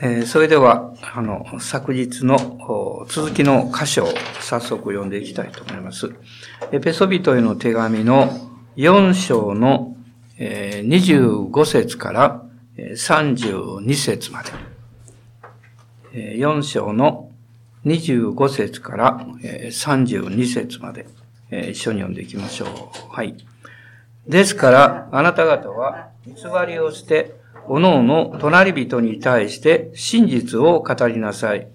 えー、それでは、あの、昨日の続きの箇所を早速読んでいきたいと思います。エペソビトへの手紙の4章の、えー、25節から32節まで。えー、4章の25節から32節まで、えー、一緒に読んでいきましょう。はい。ですから、あなた方は偽りをして、おのおの隣人に対して真実を語りなさい。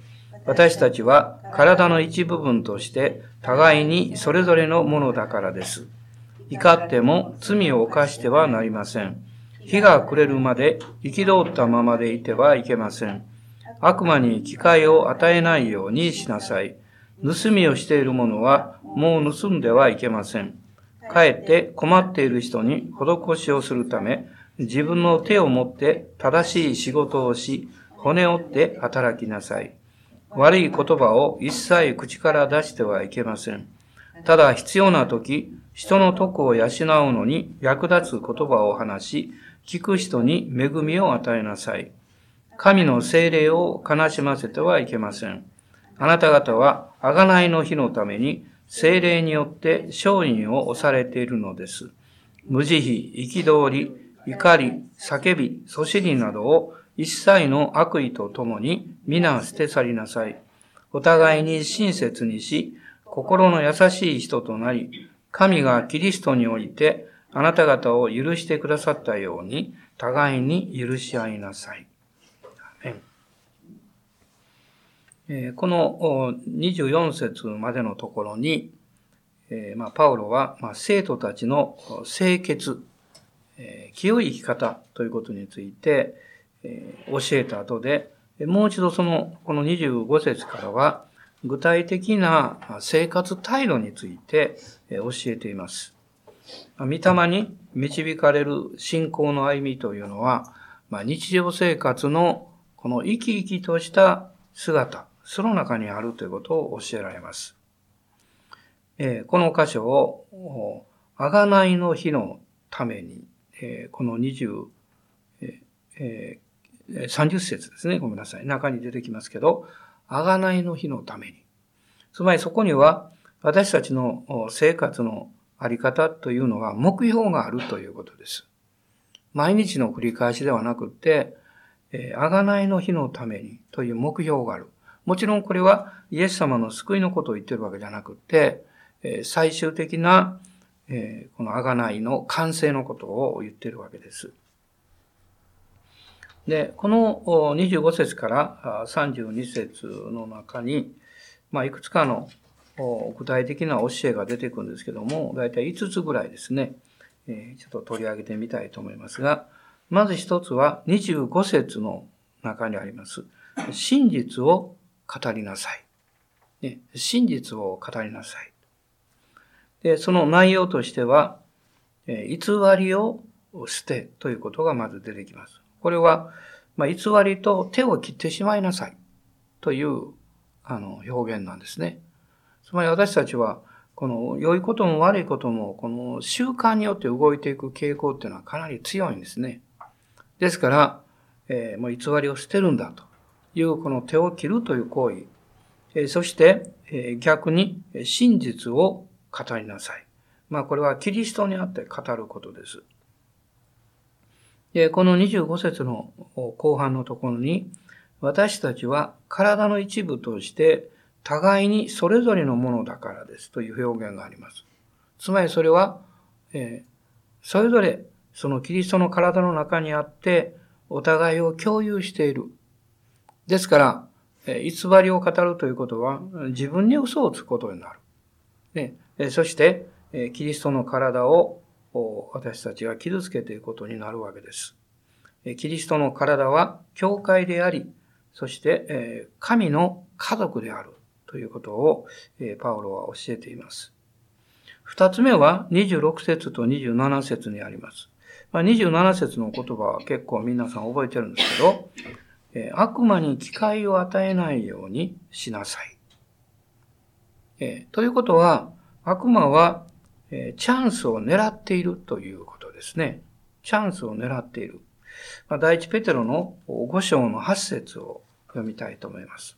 私たちは体の一部分として互いにそれぞれのものだからです。怒っても罪を犯してはなりません。日が暮れるまで憤ったままでいてはいけません。悪魔に機会を与えないようにしなさい。盗みをしている者はもう盗んではいけません。かえって困っている人に施しをするため、自分の手を持って正しい仕事をし、骨折って働きなさい。悪い言葉を一切口から出してはいけません。ただ必要な時、人の徳を養うのに役立つ言葉を話し、聞く人に恵みを与えなさい。神の精霊を悲しませてはいけません。あなた方は、贖いの日のために、精霊によって勝因を押されているのです。無慈悲、憤り、怒り、叫び、そしりなどを一切の悪意とともに皆捨て去りなさい。お互いに親切にし、心の優しい人となり、神がキリストにおいてあなた方を許してくださったように、互いに許し合いなさい。この24節までのところに、パウロは生徒たちの清潔、え清い生き方ということについて、え教えた後で、もう一度その、この25節からは、具体的な生活態度についてえ教えています。御霊に導かれる信仰の歩みというのは、まあ、日常生活のこの生き生きとした姿、その中にあるということを教えられます。えこの箇所を、あがないの日のためにえこの20、えー、30節ですね。ごめんなさい。中に出てきますけど、あがないの日のために。つまりそこには、私たちの生活のあり方というのは目標があるということです。毎日の繰り返しではなくて、えあがないの日のためにという目標がある。もちろんこれはイエス様の救いのことを言ってるわけじゃなくて、え最終的なえー、この贖いの完成のことを言っているわけです。で、この25節から32節の中に、まあ、いくつかの具体的な教えが出てくるんですけども、だいたい5つぐらいですね、えー、ちょっと取り上げてみたいと思いますが、まず一つは25節の中にあります。真実を語りなさい。ね、真実を語りなさい。で、その内容としては、偽りを捨てということがまず出てきます。これは、まあ、偽りと手を切ってしまいなさいというあの表現なんですね。つまり私たちは、この良いことも悪いことも、この習慣によって動いていく傾向っていうのはかなり強いんですね。ですから、えー、もう偽りを捨てるんだというこの手を切るという行為、えー、そして、えー、逆に真実を語りなさい。まあこれはキリストにあって語ることです。で、この25節の後半のところに、私たちは体の一部として互いにそれぞれのものだからですという表現があります。つまりそれは、えー、それぞれそのキリストの体の中にあってお互いを共有している。ですから、え偽りを語るということは自分に嘘をつくことになる。ね、そして、キリストの体を私たちが傷つけていくことになるわけです。キリストの体は教会であり、そして神の家族であるということをパウロは教えています。二つ目は26節と27節にあります。27節の言葉は結構皆さん覚えてるんですけど、悪魔に機会を与えないようにしなさい。ということは、悪魔は、えチャンスを狙っているということですね。チャンスを狙っている。まあ、第一ペテロの5章の8節を読みたいと思います。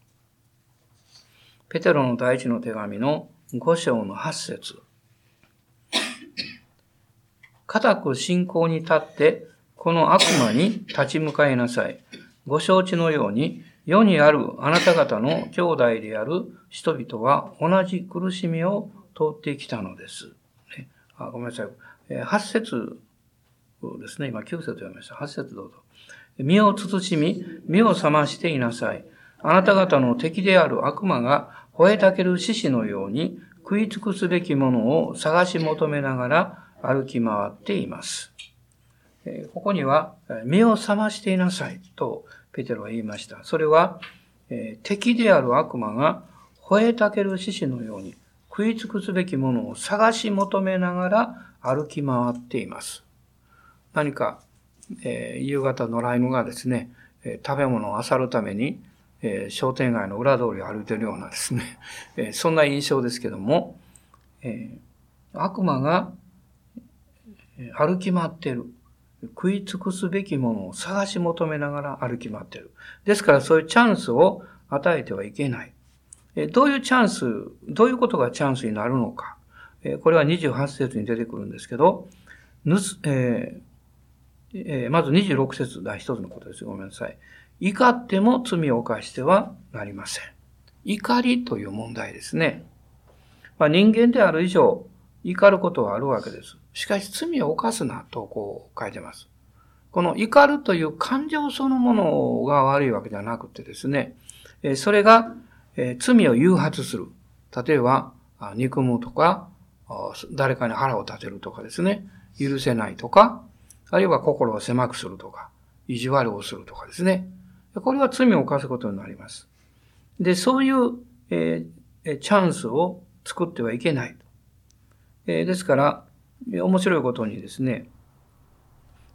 ペテロの第一の手紙の5章の8節固く信仰に立って、この悪魔に立ち向かいなさい。ご承知のように、世にあるあなた方の兄弟である人々は同じ苦しみを通ってきたのです。ね、あごめんなさい。8節ですね。今9節読みました。8節どうぞ。身を慎み、身を覚ましていなさい。あなた方の敵である悪魔が吠えたける獅子のように食い尽くすべきものを探し求めながら歩き回っています。ここには、目を覚ましていなさいとペテロは言いました。それはえ、敵である悪魔が吠えたける獅子のように食い尽くすべきものを探し求めながら歩き回っています。何か、えー、夕方野良犬がですね、えー、食べ物を漁るために、えー、商店街の裏通りを歩いているようなですね、えー、そんな印象ですけども、えー、悪魔が歩き回っている。食い尽くすべきものを探し求めながら歩き回っている。ですからそういうチャンスを与えてはいけない。どういうチャンス、どういうことがチャンスになるのか。これは28節に出てくるんですけど、ぬす、えーえー、まず26節第一つのことです。ごめんなさい。怒っても罪を犯してはなりません。怒りという問題ですね。まあ、人間である以上、怒ることはあるわけです。しかし罪を犯すなとこう書いてます。この怒るという感情そのものが悪いわけではなくてですね、それが罪を誘発する。例えば、憎むとか、誰かに腹を立てるとかですね、許せないとか、あるいは心を狭くするとか、意地悪をするとかですね。これは罪を犯すことになります。で、そういう、えー、チャンスを作ってはいけない。えー、ですから、面白いことにですね、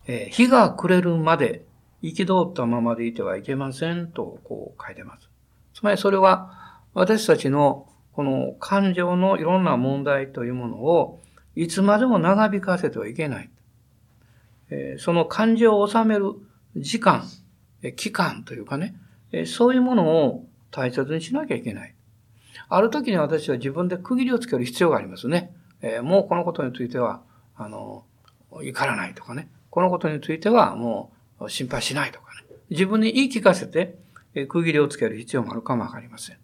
えー、日が暮れるまで憤ったままでいてはいけませんとこう書いてます。つまりそれは私たちのこの感情のいろんな問題というものをいつまでも長引かせてはいけない。えー、その感情を収める時間、え期間というかね、えそういうものを大切にしなきゃいけない。ある時に私は自分で区切りをつける必要がありますね。えー、もうこのことについては、あの、怒らないとかね。このことについてはもう心配しないとかね。自分に言い聞かせて、えー、区切りをつける必要もあるかもわかりません。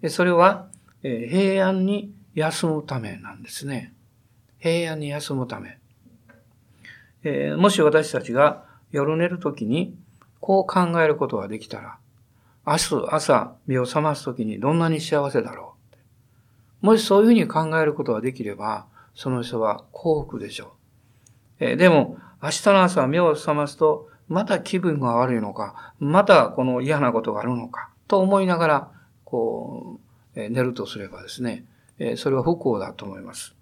でそれは、えー、平安に休むためなんですね。平安に休むため。えー、もし私たちが夜寝るときにこう考えることができたら、明日朝目を覚ますときにどんなに幸せだろう。もしそういうふうに考えることができれば、その人は幸福でしょう。えでも、明日の朝目を覚ますと、また気分が悪いのか、またこの嫌なことがあるのか、と思いながら、こう、え寝るとすればですね、えそれは不幸だと思います。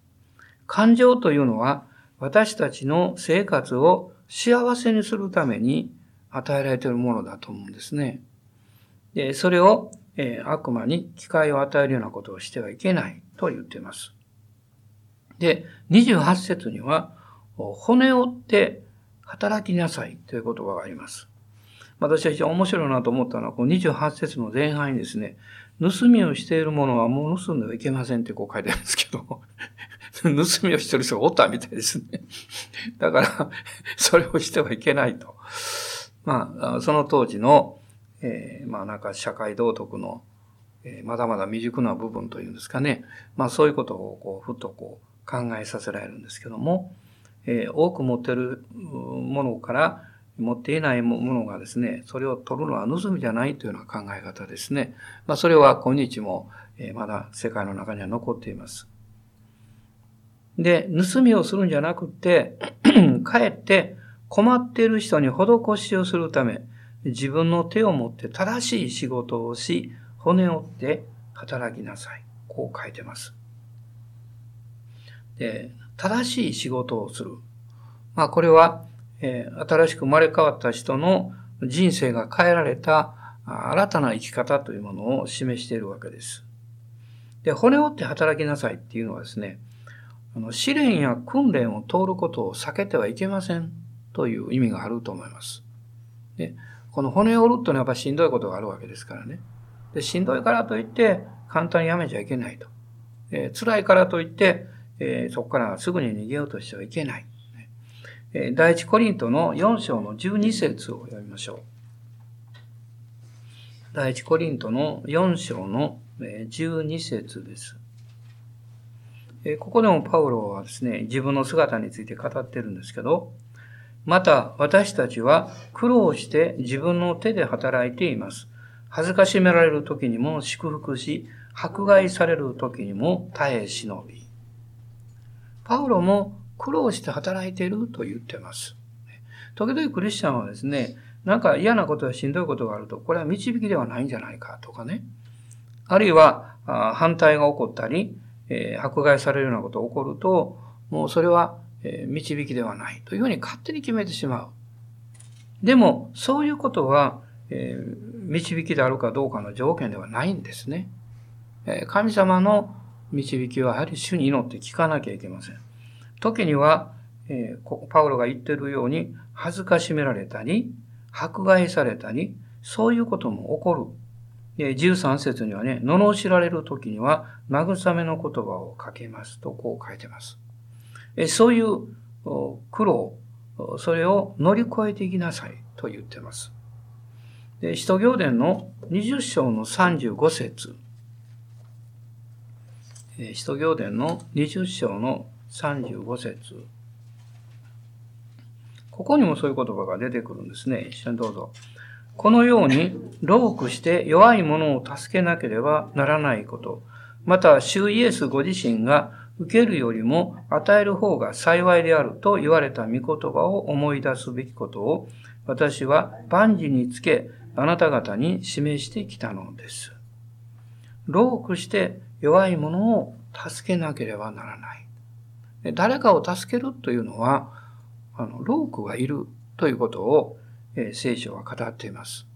感情というのは、私たちの生活を幸せにするために与えられているものだと思うんですね。で、それをえー、悪魔に機会を与えるようなことをしてはいけないと言っています。で、28節には、骨折って働きなさいという言葉があります。私は非常に面白いなと思ったのは、この28節の前半にですね、盗みをしているものはもう盗んではいけませんってこう書いてあるんですけど、盗みをしてる人がおったみたいですね。だから、それをしてはいけないと。まあ、その当時のえー、まあなんか社会道徳の、えー、まだまだ未熟な部分というんですかね。まあそういうことをこう、ふっとこう考えさせられるんですけども、えー、多く持ってるものから持っていないものがですね、それを取るのは盗みじゃないというような考え方ですね。まあそれは今日も、えー、まだ世界の中には残っています。で、盗みをするんじゃなくて、かえって困っている人に施しをするため、自分の手を持って正しい仕事をし、骨折って働きなさい。こう書いてます。で、正しい仕事をする。まあこれは、えー、新しく生まれ変わった人の人生が変えられた新たな生き方というものを示しているわけです。で、骨折って働きなさいっていうのはですね、あの試練や訓練を通ることを避けてはいけませんという意味があると思います。でこの骨を折るってのはやっぱしんどいことがあるわけですからね。でしんどいからといって簡単にやめちゃいけないと。えー、辛いからといって、えー、そこからすぐに逃げようとしてはいけない。えー、第一コリントの4章の12節を読みましょう。第一コリントの4章の12節です。ここでもパウロはですね、自分の姿について語ってるんですけど、また私たちは苦労して自分の手で働いています。恥ずかしめられる時にも祝福し、迫害される時にも耐え忍び。パウロも苦労して働いていると言ってます。時々クリスチャンはですね、なんか嫌なことやしんどいことがあると、これは導きではないんじゃないかとかね。あるいは反対が起こったり、え、迫害されるようなことが起こると、もうそれは、え、導きではないというふうに勝手に決めてしまう。でも、そういうことは、え、導きであるかどうかの条件ではないんですね。神様の導きはやはり主に祈って聞かなきゃいけません。時には、パウロが言っているように、恥ずかしめられたり、迫害されたり、そういうことも起こる。13節にはね、罵られる時には、慰めの言葉をかけますと、こう書いてます。そういう苦労、それを乗り越えていきなさいと言ってます。で使徒行伝の20章の35節使徒行伝の20章の35節ここにもそういう言葉が出てくるんですね。一緒にどうぞ。このように、老苦して弱い者を助けなければならないこと。また、主イエスご自身が受けるよりも与える方が幸いであると言われた御言葉を思い出すべきことを、私は万事につけ、あなた方に示してきたのです。老苦して弱い者を助けなければならない。誰かを助けるというのは、あの、老苦がいるということを、え、聖書は語っています。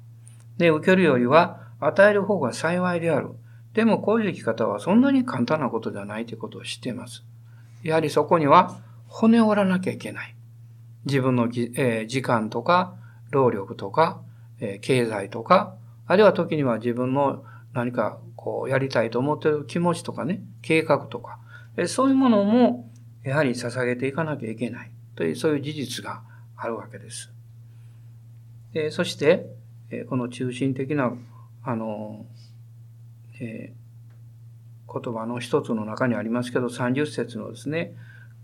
で、受けるよりは与える方が幸いである。でもこういう生き方はそんなに簡単なことではないということを知っています。やはりそこには骨折らなきゃいけない。自分の、えー、時間とか、労力とか、えー、経済とか、あるいは時には自分の何かこうやりたいと思っている気持ちとかね、計画とか、えー、そういうものもやはり捧げていかなきゃいけない。という、そういう事実があるわけです。でそして、えこの中心的な、あの、えー、言葉の一つの中にありますけど、30節のですね、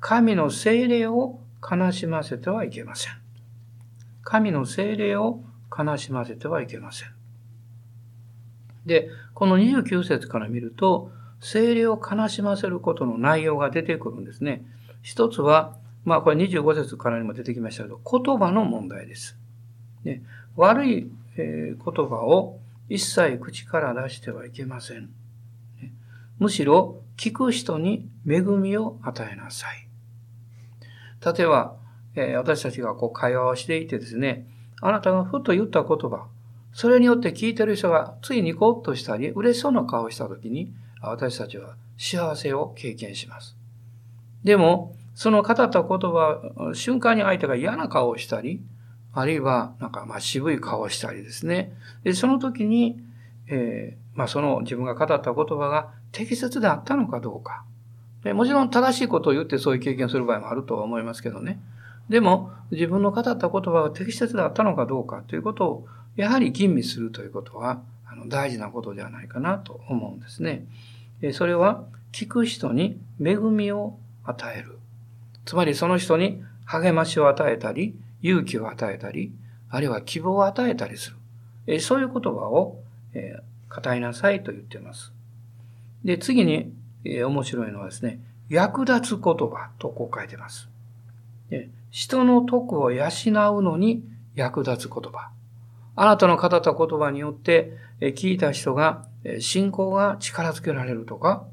神の精霊を悲しませてはいけません。神の精霊を悲しませてはいけません。で、この29節から見ると、精霊を悲しませることの内容が出てくるんですね。一つは、まあこれ25節からにも出てきましたけど、言葉の問題です。ね、悪い、え、言葉を一切口から出してはいけません。むしろ聞く人に恵みを与えなさい。例えば、えー、私たちがこう会話をしていてですね、あなたがふと言った言葉、それによって聞いてる人がついニコッとしたり、嬉しそうな顔をしたときに、私たちは幸せを経験します。でも、その語った言葉、瞬間に相手が嫌な顔をしたり、あるいは、なんか、ま、渋い顔をしたりですね。で、その時に、えー、まあ、その自分が語った言葉が適切であったのかどうか。でもちろん正しいことを言ってそういう経験をする場合もあるとは思いますけどね。でも、自分の語った言葉が適切であったのかどうかということを、やはり吟味するということは、あの、大事なことではないかなと思うんですね。えそれは、聞く人に恵みを与える。つまりその人に励ましを与えたり、勇気を与えたり、あるいは希望を与えたりする。えそういう言葉を、え、語りなさいと言っています。で、次に、え、面白いのはですね、役立つ言葉とこう書いてます。で人の徳を養うのに役立つ言葉。あなたの語った言葉によって、え聞いた人が、え信仰が力づけられるとか、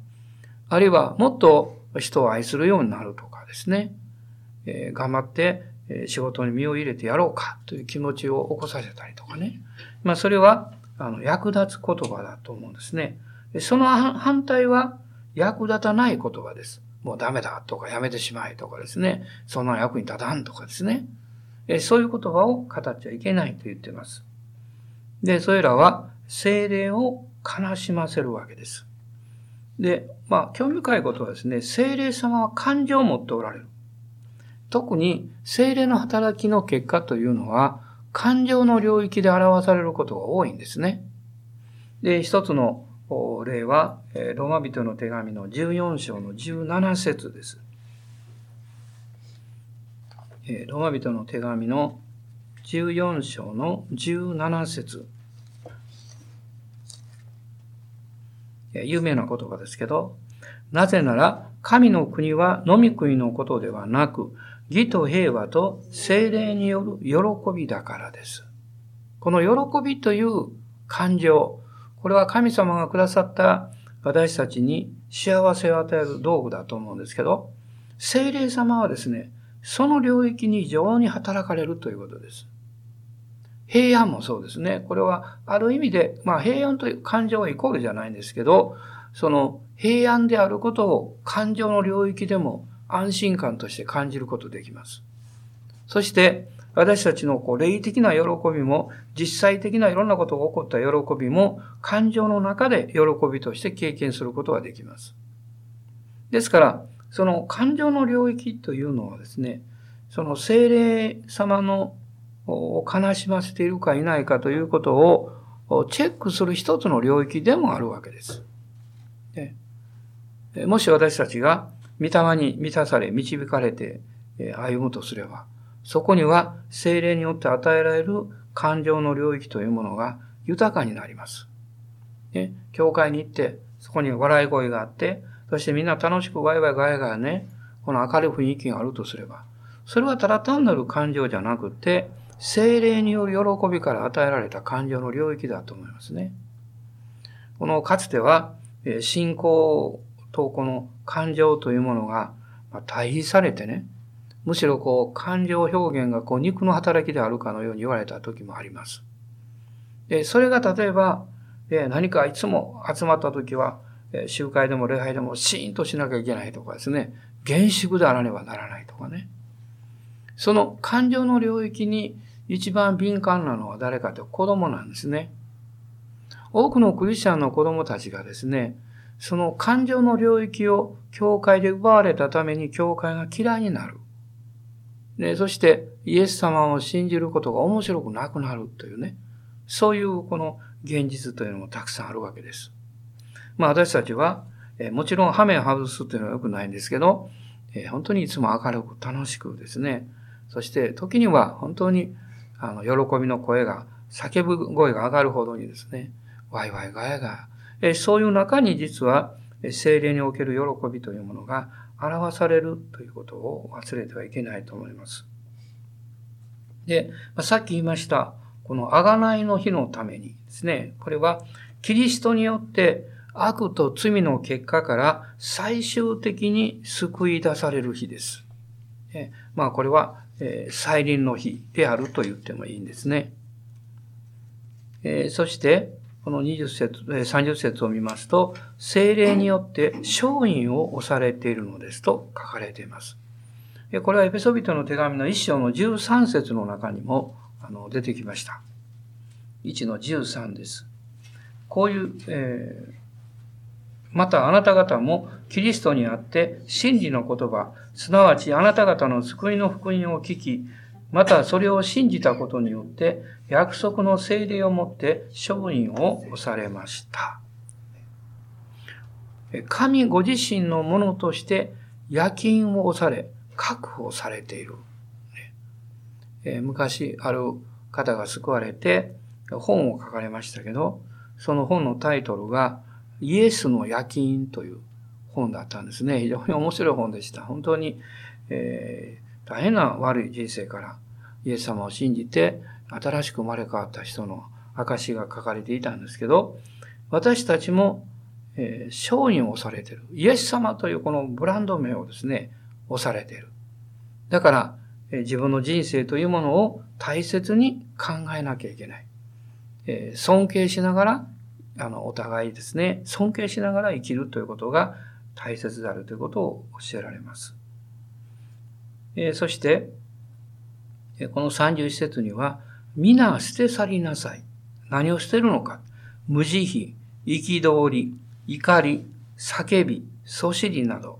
あるいはもっと人を愛するようになるとかですね。え、頑張って、仕事に身を入れてやろうかという気持ちを起こさせたりとかね。まあそれは、あの、役立つ言葉だと思うんですね。その反対は役立たない言葉です。もうダメだとかやめてしまいとかですね。そんな役に立たんとかですね。そういう言葉を語っちゃいけないと言っています。で、それらは精霊を悲しませるわけです。で、まあ、興味深いことはですね、精霊様は感情を持っておられる。特に精霊の働きの結果というのは、感情の領域で表されることが多いんですね。で、一つの例は、ローマ人の手紙の14章の17節です。ローマ人の手紙の14章の17節有名な言葉ですけど、なぜなら、神の国は飲み食いのことではなく、義と平和と精霊による喜びだからです。この喜びという感情、これは神様がくださった私たちに幸せを与える道具だと思うんですけど、精霊様はですね、その領域に非常に働かれるということです。平安もそうですね。これはある意味で、まあ平安という感情はイコールじゃないんですけど、その平安であることを感情の領域でも安心感として感じることできます。そして、私たちのこう霊的な喜びも、実際的ないろんなことが起こった喜びも、感情の中で喜びとして経験することができます。ですから、その感情の領域というのはですね、その精霊様のを悲しませているかいないかということをチェックする一つの領域でもあるわけです。もし私たちが御霊に満たされ、導かれて歩むとすれば、そこには精霊によって与えられる感情の領域というものが豊かになります。ね、教会に行って、そこに笑い声があって、そしてみんな楽しくワイワイガヤガヤね、この明るい雰囲気があるとすれば、それはただ単なる感情じゃなくて、精霊による喜びから与えられた感情の領域だと思いますね。このかつては、信仰とこの感情というものが対比されてね、むしろこう感情表現がこう肉の働きであるかのように言われた時もあります。で、それが例えば、何かいつも集まった時は、集会でも礼拝でもシーンとしなきゃいけないとかですね、厳粛であらねばならないとかね。その感情の領域に一番敏感なのは誰かというと子供なんですね。多くのクリスチャンの子供たちがですね、その感情の領域を教会で奪われたために教会が嫌いになる。で、そしてイエス様を信じることが面白くなくなるというね、そういうこの現実というのもたくさんあるわけです。まあ私たちは、えもちろんハメ外すというのは良くないんですけど、え本当にいつも明るく楽しくですね、そして時には本当にあの喜びの声が、叫ぶ声が上がるほどにですね、ワイワイガヤガヤ、そういう中に実は精霊における喜びというものが表されるということを忘れてはいけないと思います。で、さっき言いました、この贖いの日のためにですね、これはキリストによって悪と罪の結果から最終的に救い出される日です。まあこれは、えー、再臨の日であると言ってもいいんですね。えー、そして、この20節、30節を見ますと、精霊によって勝因を押されているのですと書かれています。これはエペソビトの手紙の1章の13節の中にもあの出てきました。1の13です。こういう、えー、またあなた方もキリストにあって真理の言葉、すなわちあなた方の救いの福音を聞き、またそれを信じたことによって約束の聖霊をもって勝因を押されました。神ご自身のものとして夜勤を押され、確保されている。昔ある方が救われて本を書かれましたけど、その本のタイトルがイエスの夜勤という本だったんですね。非常に面白い本でした。本当に、えー、大変な悪い人生からイエス様を信じて新しく生まれ変わった人の証が書かれていたんですけど、私たちも、えー、商品をされている。イエス様というこのブランド名をですね、押されている。だから、えー、自分の人生というものを大切に考えなきゃいけない。えー、尊敬しながら、あの、お互いですね、尊敬しながら生きるということが大切であるということを教えられます。え、そして、この31節には、皆捨て去りなさい。何を捨てるのか。無慈悲、憤り、怒り、叫び、そしりなど、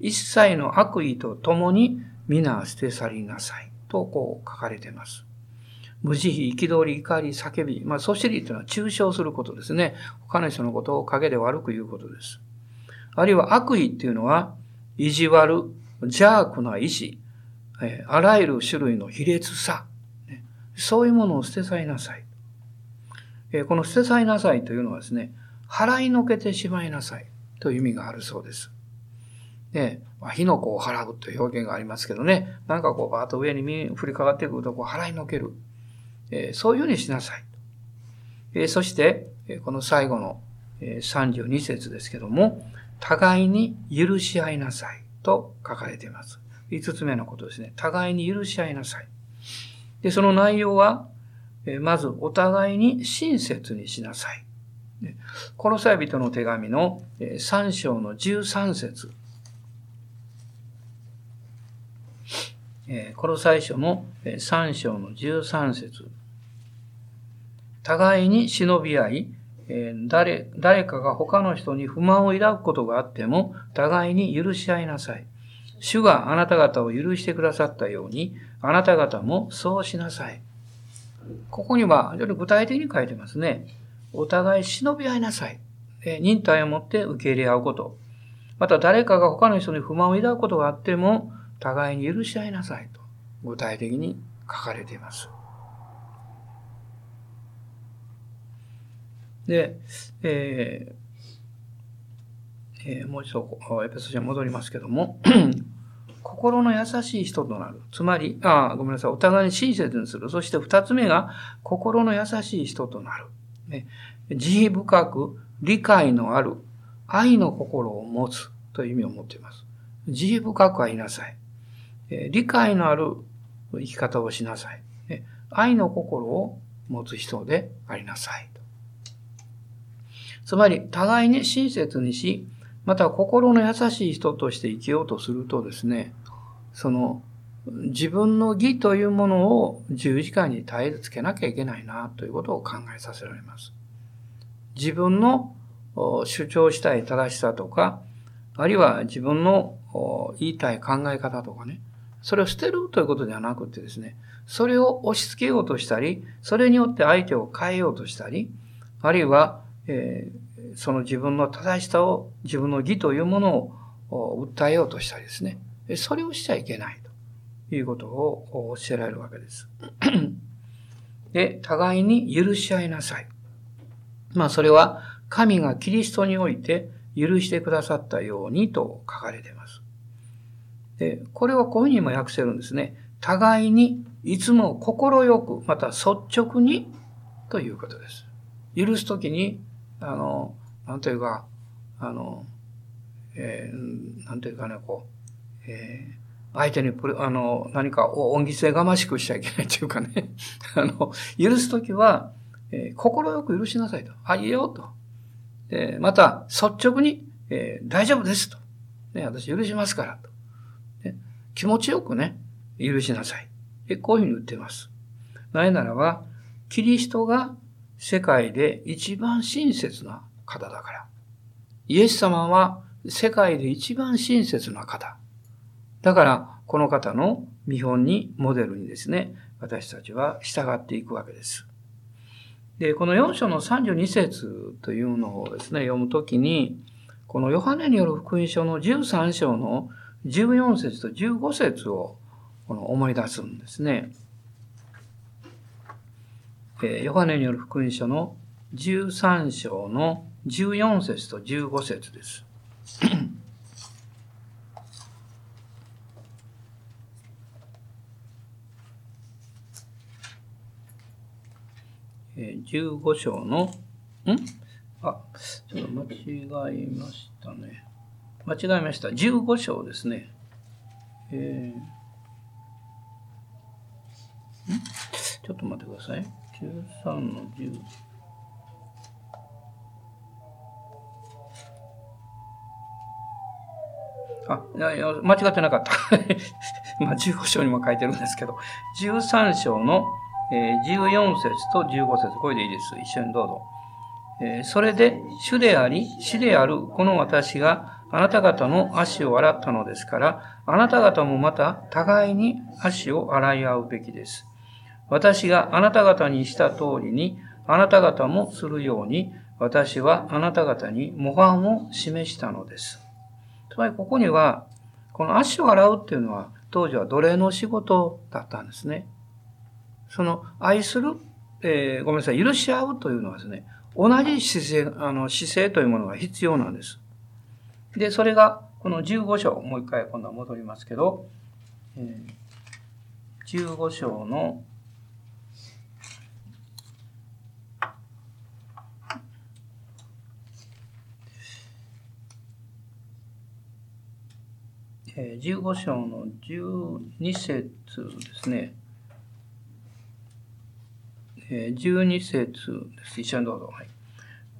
一切の悪意とともに皆捨て去りなさい。とこう書かれています。無慈悲、憤り、怒り、叫び。まあ、そしりというのは抽象することですね。他の人のことを陰で悪く言うことです。あるいは悪意っていうのは、意地悪、邪悪な意志、えあらゆる種類の卑劣さ、ね、そういうものを捨て去りなさい。えこの捨て去りなさいというのはですね、払いのけてしまいなさいという意味があるそうです。で、まあ、火の粉を払うという表現がありますけどね、なんかこうバーッと上に降りかかってくるとこう払いのける。え、そういうふうにしなさい。え、そして、この最後の32節ですけども、互いに許し合いなさいと書かれています。5つ目のことですね。互いに許し合いなさい。で、その内容は、まずお互いに親切にしなさい。この際人の手紙の3章の13節この最初の3章の13節互いに忍び合い、誰、誰かが他の人に不満を抱くことがあっても、互いに許し合いなさい。主があなた方を許してくださったように、あなた方もそうしなさい。ここには、非常に具体的に書いてますね。お互い忍び合いなさい。忍耐を持って受け入れ合うこと。また誰かが他の人に不満を抱くことがあっても、互いに許し合いなさいと、具体的に書かれています。で、えーえー、もう一度エペソ書に戻りますけども、心の優しい人となる。つまり、あ、ごめんなさい。お互いに親切にする。そして二つ目が、心の優しい人となる。ね、慈悲深く、理解のある、愛の心を持つという意味を持っています。慈悲深く愛なさい。え理解のある生き方をしなさい。ね、愛の心を持つ人でありなさい。つまり、互いに親切にし、また心の優しい人として生きようとするとですね、その自分の義というものを十字架に絶えつけなきゃいけないなということを考えさせられます。自分の主張したい正しさとか、あるいは自分の言いたい考え方とかね、それを捨てるということではなくてですね、それを押し付けようとしたり、それによって相手を変えようとしたり、あるいは、えー、その自分の正しさを、自分の義というものを訴えようとしたりですね、それをしちゃいけないということを教えられるわけです。で、互いに許し合いなさい。まあそれは神がキリストにおいて許してくださったようにと書かれています。で、これはこういうふうにも訳せるんですね。互いにいつも心よく、また率直にということです。許すときに、あの、なんというか、あの、えー、なんというかね、こう、えー、相手にプレあの、何か恩義性がましくしちゃいけないというかね、あの、許すときは、えー、心よく許しなさいと。あ、いいよと。で、また、率直に、えー、大丈夫ですと。ね、私許しますからと。ね、気持ちよくね、許しなさい。で、こういうふうに言っています。なぜならば、キリストが世界で一番親切な方だから。イエス様は世界で一番親切な方。だから、この方の見本に、モデルにですね、私たちは従っていくわけです。で、この4章の32節というのをですね、読むときに、このヨハネによる福音書の13章の14節と15節をこの思い出すんですね。ヨハネによる福音書の13章の14節と15節です。15章の、ん？あ、ちょっと間違えましたね。間違えました。15章ですね。えー、ん？ちょっと待ってください。13の10。あ、間違ってなかった。まあ、15章にも書いてるんですけど、13章の、え14節と15節、これでいいです。一緒にどうぞ。えそれで、主であり、死であるこの私があなた方の足を洗ったのですから、あなた方もまた互いに足を洗い合うべきです。私があなた方にした通りに、あなた方もするように、私はあなた方に模範を示したのです。つまりここには、この足を洗うっていうのは、当時は奴隷の仕事だったんですね。その愛する、えー、ごめんなさい、許し合うというのはですね、同じ姿勢、あの、姿勢というものが必要なんです。で、それが、この15章、もう一回今度は戻りますけど、えー、15章の、15章の12節ですね。12節です。一緒にどうぞ。はい、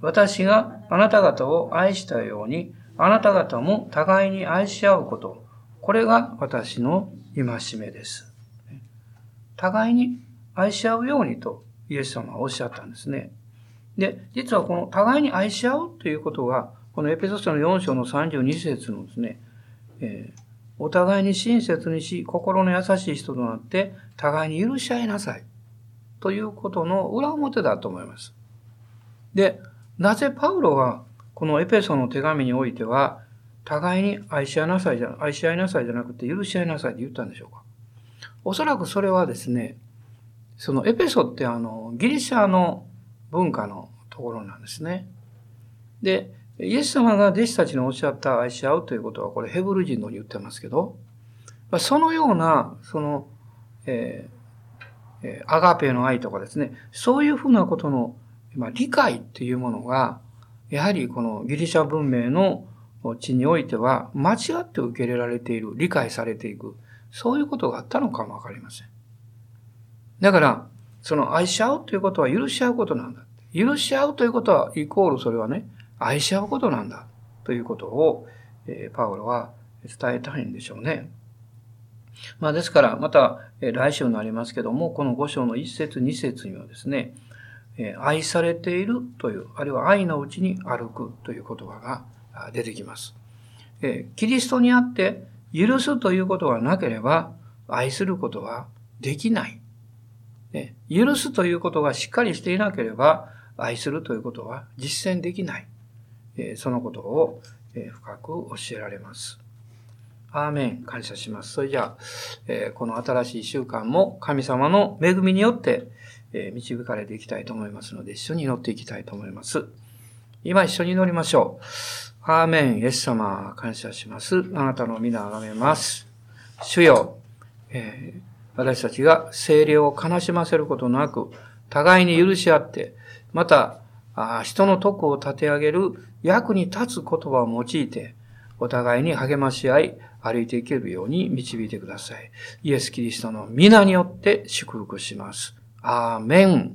私があなた方を愛したように、あなた方も互いに愛し合うこと。これが私の戒めです。互いに愛し合うようにとイエス様はおっしゃったんですね。で、実はこの互いに愛し合うということが、このエペソスの4章の32節のですね、えー、お互いに親切にし、心の優しい人となって、互いに許し合いなさい。ということの裏表だと思います。で、なぜパウロはこのエペソの手紙においては、互いに愛し合いなさいじゃ、愛し合いなさいじゃなくて許し合いなさいって言ったんでしょうか。おそらくそれはですね、そのエペソってあの、ギリシャの文化のところなんですね。で、イエス様が弟子たちにおっしゃった愛し合うということは、これヘブル人のに言ってますけど、そのような、その、えー、えー、アガペの愛とかですね、そういうふうなことの、ま、理解っていうものが、やはりこのギリシャ文明の地においては間違って受け入れられている、理解されていく、そういうことがあったのかもわかりません。だから、その愛し合うということは許し合うことなんだ。許し合うということは、イコールそれはね、愛し合うことなんだ。ということを、え、パウロは伝えたいんでしょうね。まあですから、また、え、来週になりますけども、この5章の1節2節にはですね、え愛されているという、あるいは愛のうちに歩くという言葉が出てきます。えキリストにあって許すということがなければ愛することはできない。許すということがしっかりしていなければ愛するということは実践できない。そのことを深く教えられます。アーメン。感謝します。それじゃあ、この新しい習慣も神様の恵みによって導かれていきたいと思いますので、一緒に祈っていきたいと思います。今一緒に祈りましょう。アーメン、イエス様、感謝します。あなたの皆をあがめます。主よ、えー、私たちが精霊を悲しませることなく、互いに許し合って、また、あ人の徳を立て上げる役に立つ言葉を用いて、お互いに励まし合い、歩いていけるように導いてください。イエス・キリストの皆によって祝福します。アーメン。